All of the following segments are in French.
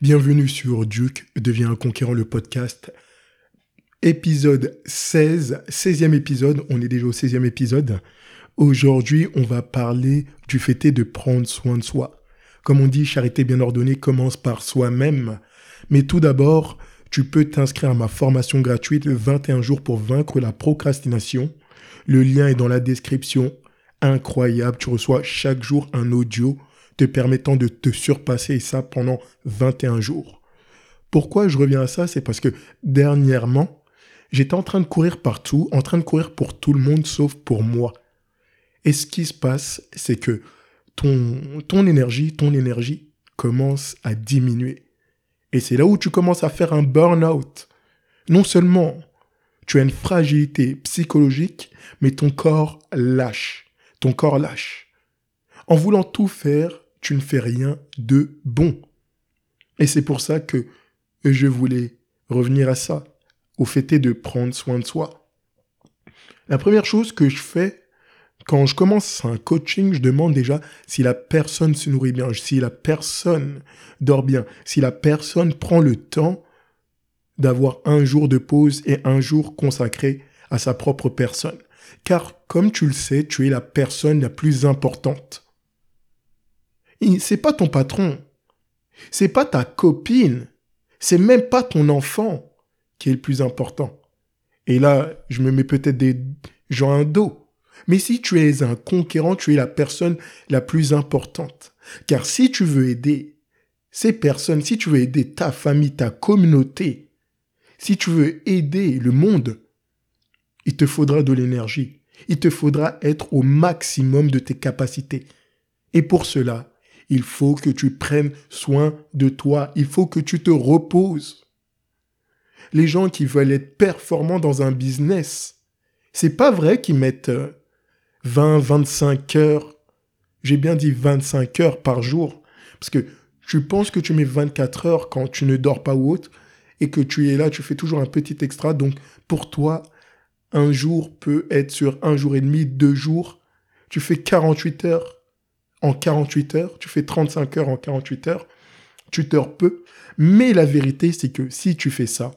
Bienvenue sur Duke devient un conquérant le podcast. Épisode 16, 16e épisode, on est déjà au 16e épisode. Aujourd'hui, on va parler du fait de prendre soin de soi. Comme on dit, charité bien ordonnée commence par soi-même. Mais tout d'abord, tu peux t'inscrire à ma formation gratuite 21 jours pour vaincre la procrastination. Le lien est dans la description. Incroyable, tu reçois chaque jour un audio te permettant de te surpasser ça pendant 21 jours. Pourquoi je reviens à ça? C'est parce que dernièrement, j'étais en train de courir partout, en train de courir pour tout le monde sauf pour moi. Et ce qui se passe, c'est que ton, ton énergie, ton énergie commence à diminuer. Et c'est là où tu commences à faire un burn-out. Non seulement tu as une fragilité psychologique, mais ton corps lâche. Ton corps lâche. En voulant tout faire, tu ne fais rien de bon. Et c'est pour ça que je voulais revenir à ça, au fait de prendre soin de soi. La première chose que je fais quand je commence un coaching, je demande déjà si la personne se nourrit bien, si la personne dort bien, si la personne prend le temps d'avoir un jour de pause et un jour consacré à sa propre personne. Car comme tu le sais, tu es la personne la plus importante c'est pas ton patron. C'est pas ta copine. C'est même pas ton enfant qui est le plus important. Et là, je me mets peut-être des gens un dos. Mais si tu es un conquérant, tu es la personne la plus importante. Car si tu veux aider ces personnes, si tu veux aider ta famille, ta communauté, si tu veux aider le monde, il te faudra de l'énergie. Il te faudra être au maximum de tes capacités. Et pour cela, il faut que tu prennes soin de toi. Il faut que tu te reposes. Les gens qui veulent être performants dans un business, c'est pas vrai qu'ils mettent 20, euh, 25 heures. J'ai bien dit 25 heures par jour. Parce que tu penses que tu mets 24 heures quand tu ne dors pas ou autre, et que tu es là, tu fais toujours un petit extra. Donc, pour toi, un jour peut être sur un jour et demi, deux jours. Tu fais 48 heures en 48 heures, tu fais 35 heures en 48 heures, tu dors peu. Mais la vérité, c'est que si tu fais ça,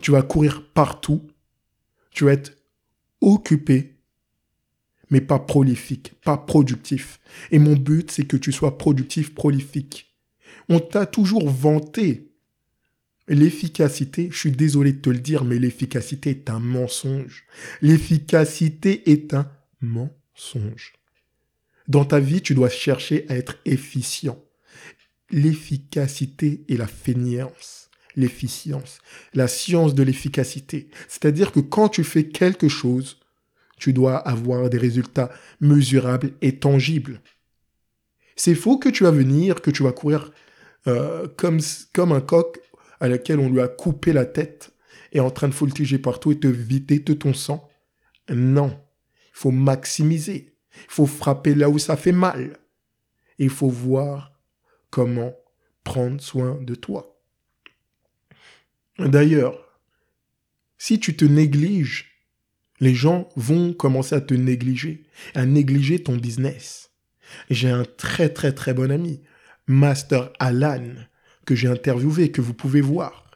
tu vas courir partout, tu vas être occupé, mais pas prolifique, pas productif. Et mon but, c'est que tu sois productif, prolifique. On t'a toujours vanté l'efficacité. Je suis désolé de te le dire, mais l'efficacité est un mensonge. L'efficacité est un mensonge. Dans ta vie, tu dois chercher à être efficient. L'efficacité et la fainéance. L'efficience. La science de l'efficacité. C'est-à-dire que quand tu fais quelque chose, tu dois avoir des résultats mesurables et tangibles. C'est faux que tu vas venir, que tu vas courir euh, comme, comme un coq à laquelle on lui a coupé la tête et en train de voltiger partout et te vider de ton sang. Non, il faut maximiser. Il faut frapper là où ça fait mal. Il faut voir comment prendre soin de toi. D'ailleurs, si tu te négliges, les gens vont commencer à te négliger, à négliger ton business. J'ai un très très très bon ami, Master Alan, que j'ai interviewé, que vous pouvez voir.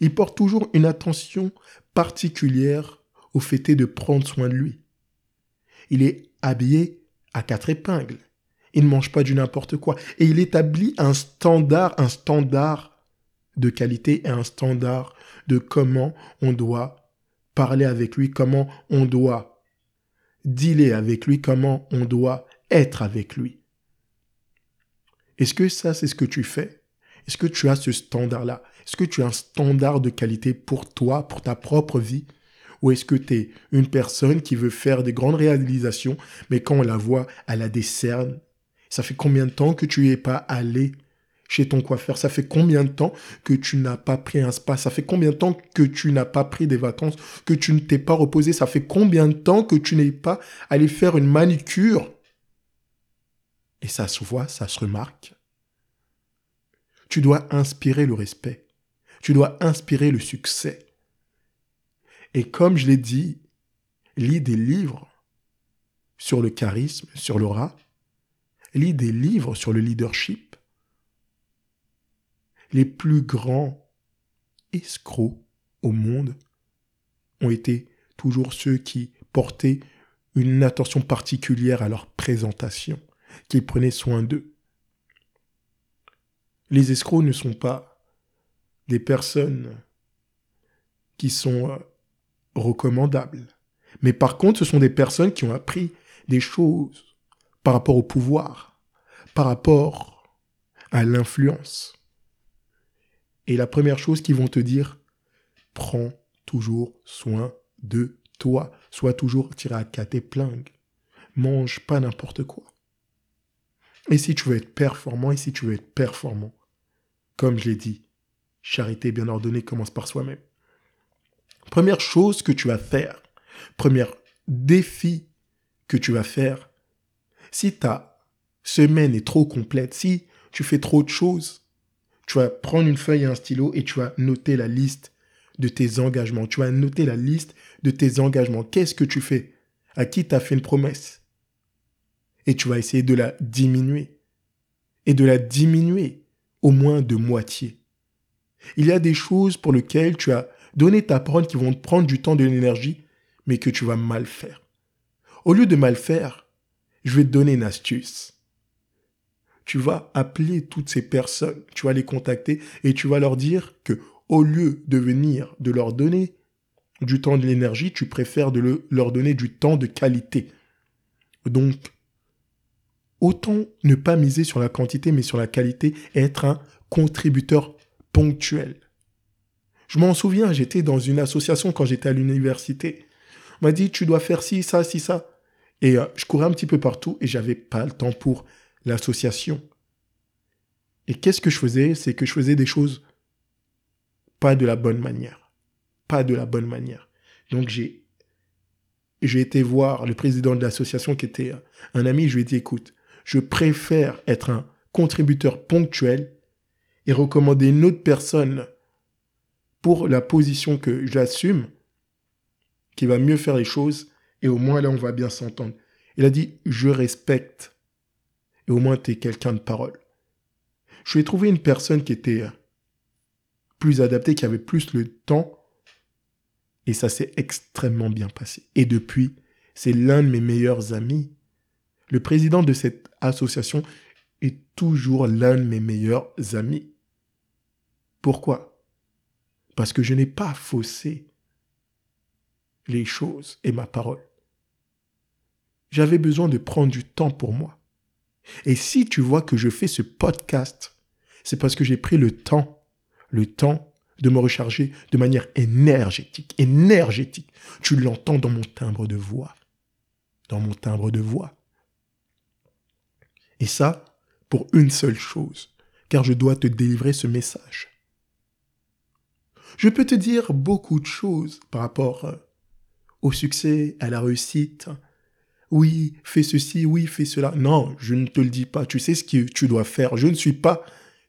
Il porte toujours une attention particulière au fait de prendre soin de lui. Il est habillé à quatre épingles. Il ne mange pas du n'importe quoi. Et il établit un standard, un standard de qualité et un standard de comment on doit parler avec lui, comment on doit dealer avec lui, comment on doit être avec lui. Est-ce que ça, c'est ce que tu fais? Est-ce que tu as ce standard-là? Est-ce que tu as un standard de qualité pour toi, pour ta propre vie? Ou est-ce que tu es une personne qui veut faire des grandes réalisations, mais quand on la voit, elle a des cernes? Ça fait combien de temps que tu n'es pas allé chez ton coiffeur? Ça fait combien de temps que tu n'as pas pris un spa? Ça fait combien de temps que tu n'as pas pris des vacances? Que tu ne t'es pas reposé? Ça fait combien de temps que tu n'es pas allé faire une manicure Et ça se voit, ça se remarque. Tu dois inspirer le respect. Tu dois inspirer le succès. Et comme je l'ai dit, lis des livres sur le charisme, sur l'aura, lis des livres sur le leadership. les plus grands escrocs au monde ont été toujours ceux qui portaient une attention particulière à leur présentation, qui prenaient soin d'eux. Les escrocs ne sont pas des personnes qui sont euh, recommandables. Mais par contre, ce sont des personnes qui ont appris des choses par rapport au pouvoir, par rapport à l'influence. Et la première chose qu'ils vont te dire, prends toujours soin de toi. Sois toujours tiré à quatre. Mange pas n'importe quoi. Et si tu veux être performant, et si tu veux être performant, comme je l'ai dit, charité bien ordonnée commence par soi-même. Première chose que tu vas faire, premier défi que tu vas faire, si ta semaine est trop complète, si tu fais trop de choses, tu vas prendre une feuille et un stylo et tu vas noter la liste de tes engagements. Tu vas noter la liste de tes engagements. Qu'est-ce que tu fais? À qui tu as fait une promesse? Et tu vas essayer de la diminuer. Et de la diminuer au moins de moitié. Il y a des choses pour lesquelles tu as donné ta parole qui vont te prendre du temps, de l'énergie, mais que tu vas mal faire. Au lieu de mal faire, je vais te donner une astuce. Tu vas appeler toutes ces personnes, tu vas les contacter et tu vas leur dire que au lieu de venir de leur donner du temps de l'énergie, tu préfères de leur donner du temps de qualité. Donc, autant ne pas miser sur la quantité, mais sur la qualité être un contributeur ponctuel. Je m'en souviens, j'étais dans une association quand j'étais à l'université. On m'a dit, tu dois faire ci, ça, ci, ça. Et euh, je courais un petit peu partout et j'avais pas le temps pour l'association. Et qu'est-ce que je faisais? C'est que je faisais des choses pas de la bonne manière. Pas de la bonne manière. Donc j'ai j'ai été voir le président de l'association qui était un ami, je lui ai dit écoute, je préfère être un contributeur ponctuel et recommander une autre personne pour la position que j'assume qui va mieux faire les choses et au moins là on va bien s'entendre. Il a dit je respecte et au moins tu es quelqu'un de parole. Je lui ai trouvé une personne qui était plus adapté, qui avait plus le temps. Et ça s'est extrêmement bien passé. Et depuis, c'est l'un de mes meilleurs amis. Le président de cette association est toujours l'un de mes meilleurs amis. Pourquoi? Parce que je n'ai pas faussé les choses et ma parole. J'avais besoin de prendre du temps pour moi. Et si tu vois que je fais ce podcast, c'est parce que j'ai pris le temps le temps de me recharger de manière énergétique. Énergétique. Tu l'entends dans mon timbre de voix. Dans mon timbre de voix. Et ça, pour une seule chose, car je dois te délivrer ce message. Je peux te dire beaucoup de choses par rapport euh, au succès, à la réussite. Oui, fais ceci, oui, fais cela. Non, je ne te le dis pas. Tu sais ce que tu dois faire. Je ne suis pas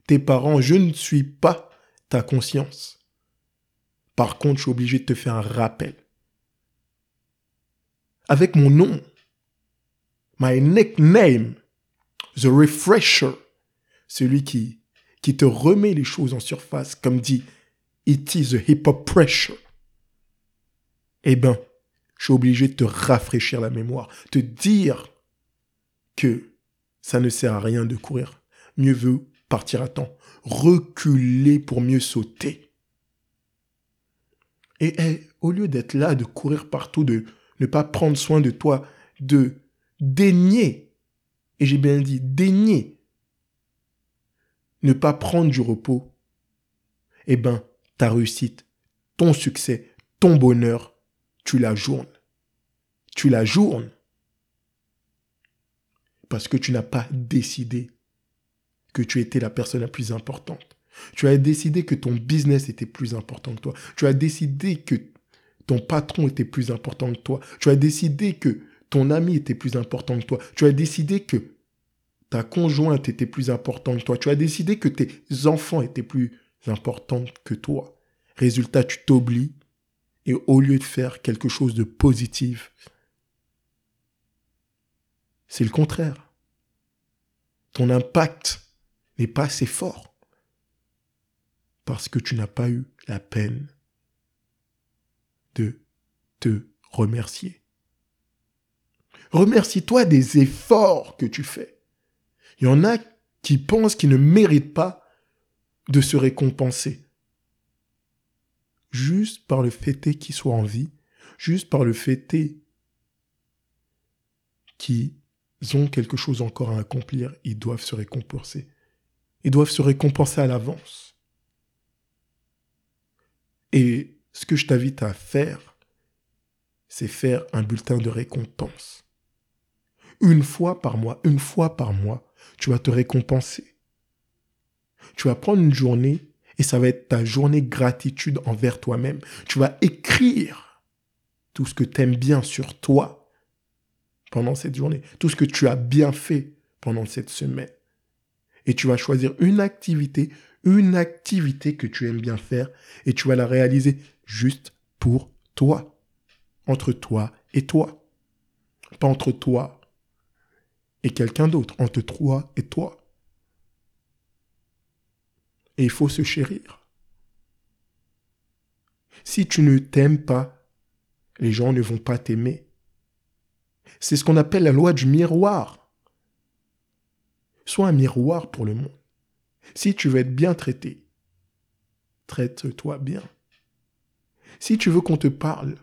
tes parents. Je ne suis pas ta conscience. Par contre, je suis obligé de te faire un rappel. Avec mon nom, my nickname, The Refresher, celui qui, qui te remet les choses en surface, comme dit It is the hip hop pressure. Eh ben, je suis obligé de te rafraîchir la mémoire, te dire que ça ne sert à rien de courir. Mieux vaut partir à temps reculer pour mieux sauter. Et au lieu d'être là, de courir partout, de ne pas prendre soin de toi, de daigner, et j'ai bien dit daigner, ne pas prendre du repos, eh ben, ta réussite, ton succès, ton bonheur, tu la journes. Tu la journes. Parce que tu n'as pas décidé que tu étais la personne la plus importante. Tu as décidé que ton business était plus important que toi. Tu as décidé que ton patron était plus important que toi. Tu as décidé que ton ami était plus important que toi. Tu as décidé que ta conjointe était plus importante que toi. Tu as décidé que tes enfants étaient plus importants que toi. Résultat, tu t'oublies et au lieu de faire quelque chose de positif, c'est le contraire. Ton impact n'est pas assez fort. parce que tu n'as pas eu la peine de te remercier. Remercie-toi des efforts que tu fais. Il y en a qui pensent qu'ils ne méritent pas de se récompenser. Juste par le fait qu'ils soient en vie, juste par le fait qu'ils ont quelque chose encore à accomplir, ils doivent se récompenser. Ils doivent se récompenser à l'avance. Et ce que je t'invite à faire, c'est faire un bulletin de récompense. Une fois par mois, une fois par mois, tu vas te récompenser. Tu vas prendre une journée et ça va être ta journée gratitude envers toi-même. Tu vas écrire tout ce que tu aimes bien sur toi pendant cette journée, tout ce que tu as bien fait pendant cette semaine. Et tu vas choisir une activité, une activité que tu aimes bien faire et tu vas la réaliser juste pour toi, entre toi et toi. Pas entre toi et quelqu'un d'autre, entre toi et toi. Et il faut se chérir. Si tu ne t'aimes pas, les gens ne vont pas t'aimer. C'est ce qu'on appelle la loi du miroir. Sois un miroir pour le monde. Si tu veux être bien traité, traite-toi bien. Si tu veux qu'on te parle,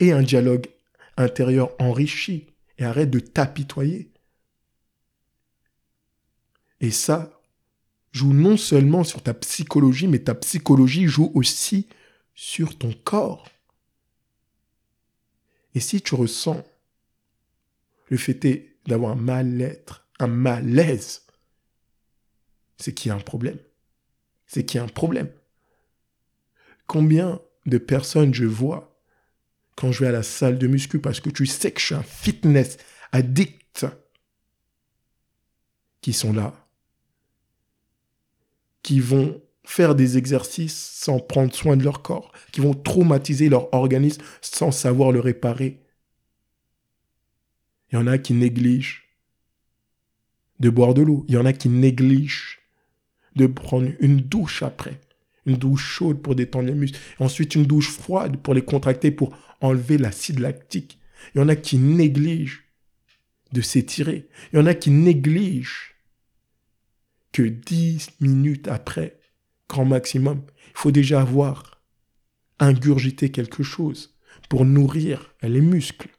aie un dialogue intérieur enrichi et arrête de t'apitoyer. Et ça joue non seulement sur ta psychologie, mais ta psychologie joue aussi sur ton corps. Et si tu ressens le fait d'avoir un mal-être, un malaise, c'est qu'il y a un problème. C'est qu'il y a un problème. Combien de personnes je vois quand je vais à la salle de muscu parce que tu sais que je suis un fitness addict qui sont là qui vont faire des exercices sans prendre soin de leur corps, qui vont traumatiser leur organisme sans savoir le réparer. Il y en a qui négligent de boire de l'eau. Il y en a qui négligent de prendre une douche après. Une douche chaude pour détendre les muscles. Ensuite, une douche froide pour les contracter, pour enlever l'acide lactique. Il y en a qui négligent de s'étirer. Il y en a qui négligent que 10 minutes après, grand maximum, il faut déjà avoir ingurgité quelque chose pour nourrir les muscles.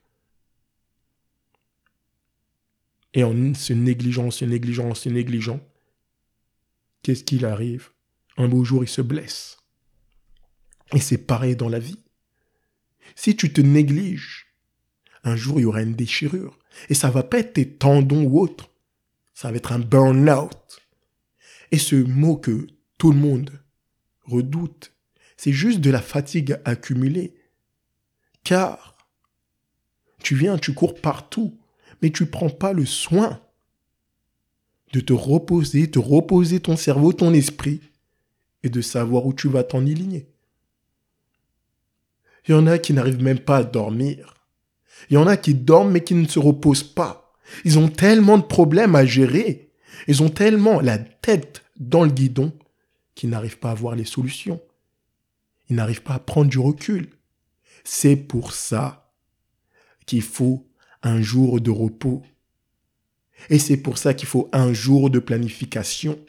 Et en se négligeant, se négligeant, se négligeant, qu'est-ce qu'il arrive? Un beau jour, il se blesse. Et c'est pareil dans la vie. Si tu te négliges, un jour, il y aura une déchirure. Et ça va pas être tes tendons ou autre. Ça va être un burn-out. Et ce mot que tout le monde redoute, c'est juste de la fatigue accumulée. Car tu viens, tu cours partout, mais tu prends pas le soin de te reposer, de reposer ton cerveau, ton esprit, et de savoir où tu vas t'enligner. Il y en a qui n'arrivent même pas à dormir. Il y en a qui dorment mais qui ne se reposent pas. Ils ont tellement de problèmes à gérer. Ils ont tellement la tête dans le guidon qu'ils n'arrivent pas à voir les solutions. Ils n'arrivent pas à prendre du recul. C'est pour ça qu'il faut un jour de repos. Et c'est pour ça qu'il faut un jour de planification.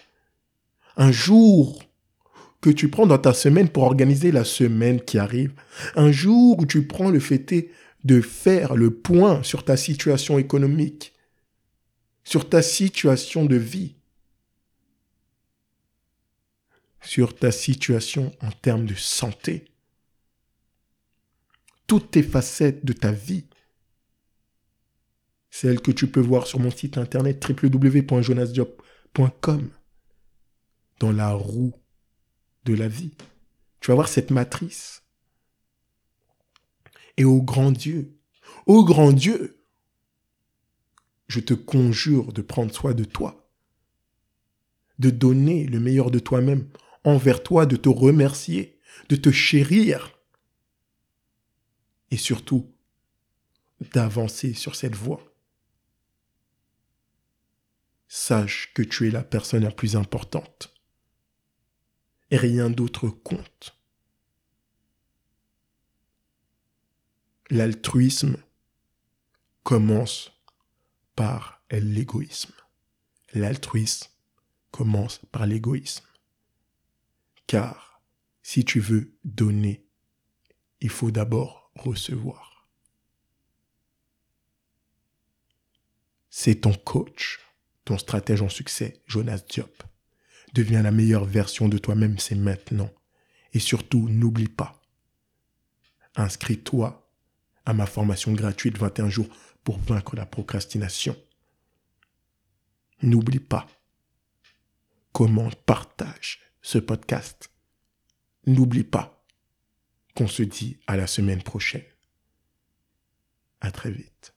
Un jour que tu prends dans ta semaine pour organiser la semaine qui arrive. Un jour où tu prends le fait de faire le point sur ta situation économique, sur ta situation de vie, sur ta situation en termes de santé. Toutes tes facettes de ta vie, celles que tu peux voir sur mon site internet www.jonasdiop.com, dans la roue de la vie. Tu vas voir cette matrice. Et au grand Dieu, au grand Dieu, je te conjure de prendre soin de toi, de donner le meilleur de toi-même envers toi, de te remercier, de te chérir et surtout d'avancer sur cette voie. Sache que tu es la personne la plus importante et rien d'autre compte. L'altruisme commence par l'égoïsme. L'altruisme commence par l'égoïsme. Car si tu veux donner, il faut d'abord recevoir. C'est ton coach, ton stratège en succès, Jonas Diop. Deviens la meilleure version de toi-même, c'est maintenant. Et surtout, n'oublie pas, inscris-toi à ma formation gratuite 21 jours pour vaincre la procrastination. N'oublie pas, commente, partage ce podcast. N'oublie pas qu'on se dit à la semaine prochaine. À très vite.